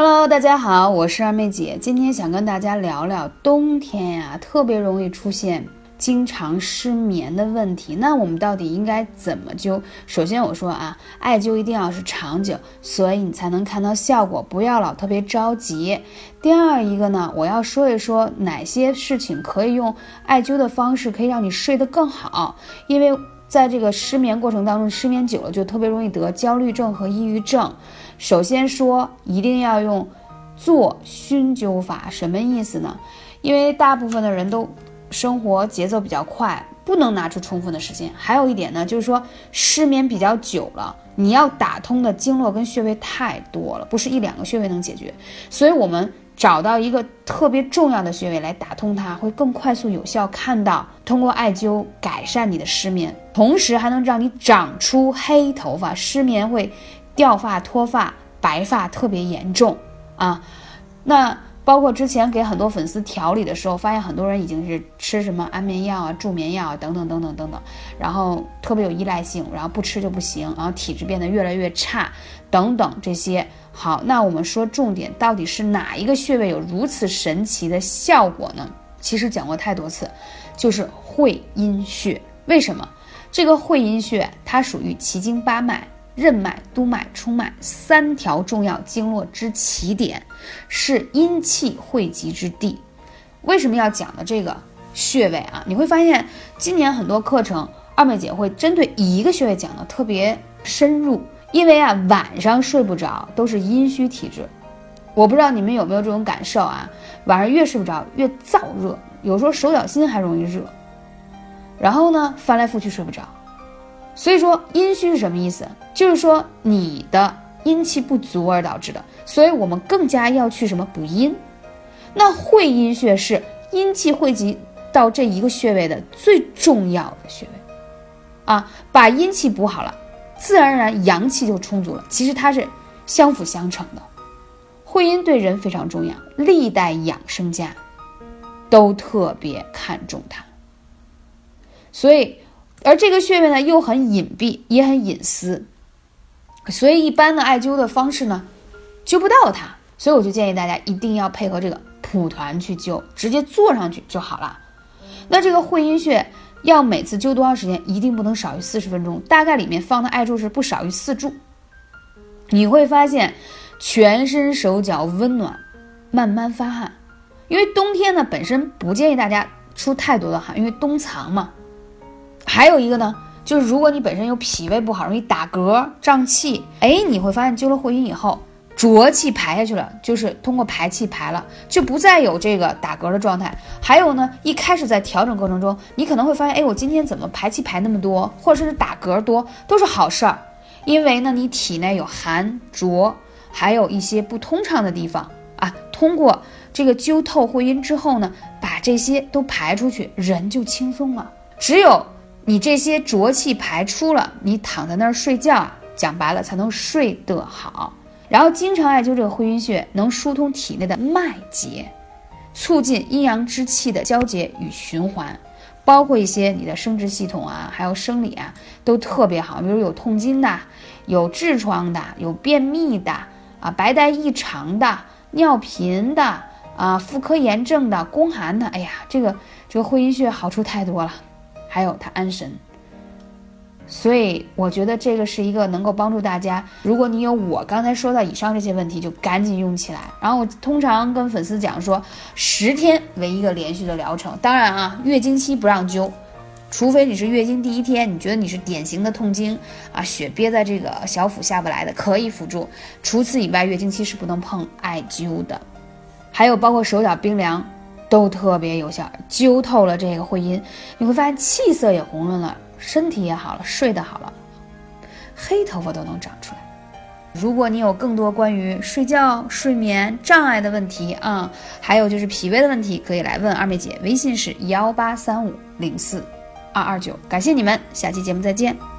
Hello，大家好，我是二妹姐，今天想跟大家聊聊冬天呀，特别容易出现经常失眠的问题。那我们到底应该怎么灸？首先我说啊，艾灸一定要是长久，所以你才能看到效果，不要老特别着急。第二一个呢，我要说一说哪些事情可以用艾灸的方式可以让你睡得更好，因为。在这个失眠过程当中，失眠久了就特别容易得焦虑症和抑郁症。首先说，一定要用做熏灸法，什么意思呢？因为大部分的人都生活节奏比较快，不能拿出充分的时间。还有一点呢，就是说失眠比较久了，你要打通的经络跟穴位太多了，不是一两个穴位能解决。所以我们。找到一个特别重要的穴位来打通它，会更快速有效看到通过艾灸改善你的失眠，同时还能让你长出黑头发。失眠会掉发、脱发、白发特别严重啊。那包括之前给很多粉丝调理的时候，发现很多人已经是吃什么安眠药啊、助眠药啊等等等等等等，然后特别有依赖性，然后不吃就不行，然后体质变得越来越差等等这些。好，那我们说重点，到底是哪一个穴位有如此神奇的效果呢？其实讲过太多次，就是会阴穴。为什么？这个会阴穴它属于奇经八脉、任脉、督脉、冲脉三条重要经络之起点，是阴气汇集之地。为什么要讲的这个穴位啊？你会发现今年很多课程，二妹姐会针对一个穴位讲的特别深入。因为啊，晚上睡不着都是阴虚体质，我不知道你们有没有这种感受啊？晚上越睡不着越燥热，有时候手脚心还容易热，然后呢翻来覆去睡不着。所以说阴虚是什么意思？就是说你的阴气不足而导致的。所以我们更加要去什么补阴？那会阴穴是阴气汇集到这一个穴位的最重要的穴位啊，把阴气补好了。自然而然阳气就充足了。其实它是相辅相成的，会阴对人非常重要，历代养生家都特别看重它。所以，而这个穴位呢又很隐蔽，也很隐私，所以一般的艾灸的方式呢灸不到它。所以我就建议大家一定要配合这个蒲团去灸，直接坐上去就好了。那这个会阴穴。要每次灸多长时间？一定不能少于四十分钟，大概里面放的艾柱是不少于四柱。你会发现全身手脚温暖，慢慢发汗。因为冬天呢，本身不建议大家出太多的汗，因为冬藏嘛。还有一个呢，就是如果你本身有脾胃不好，容易打嗝、胀气，哎，你会发现灸了会阴以后。浊气排下去了，就是通过排气排了，就不再有这个打嗝的状态。还有呢，一开始在调整过程中，你可能会发现，哎，我今天怎么排气排那么多，或者是打嗝多，都是好事儿，因为呢，你体内有寒浊，还有一些不通畅的地方啊。通过这个灸透会阴之后呢，把这些都排出去，人就轻松了。只有你这些浊气排出了，你躺在那儿睡觉，讲白了才能睡得好。然后经常艾灸这个会阴穴，能疏通体内的脉结，促进阴阳之气的交接与循环，包括一些你的生殖系统啊，还有生理啊，都特别好。比如有痛经的，有痔疮的，有便秘的啊，白带异常的，尿频的啊，妇科炎症的，宫寒的，哎呀，这个这个会阴穴好处太多了，还有它安神。所以我觉得这个是一个能够帮助大家。如果你有我刚才说到以上这些问题，就赶紧用起来。然后我通常跟粉丝讲说，十天为一个连续的疗程。当然啊，月经期不让灸，除非你是月经第一天，你觉得你是典型的痛经啊，血憋在这个小腹下不来的，可以辅助。除此以外，月经期是不能碰艾灸的。还有包括手脚冰凉，都特别有效。灸透了这个会阴，你会发现气色也红润了。身体也好了，睡得好了，黑头发都能长出来。如果你有更多关于睡觉、睡眠障碍的问题啊，还有就是脾胃的问题，可以来问二妹姐，微信是幺八三五零四二二九。感谢你们，下期节目再见。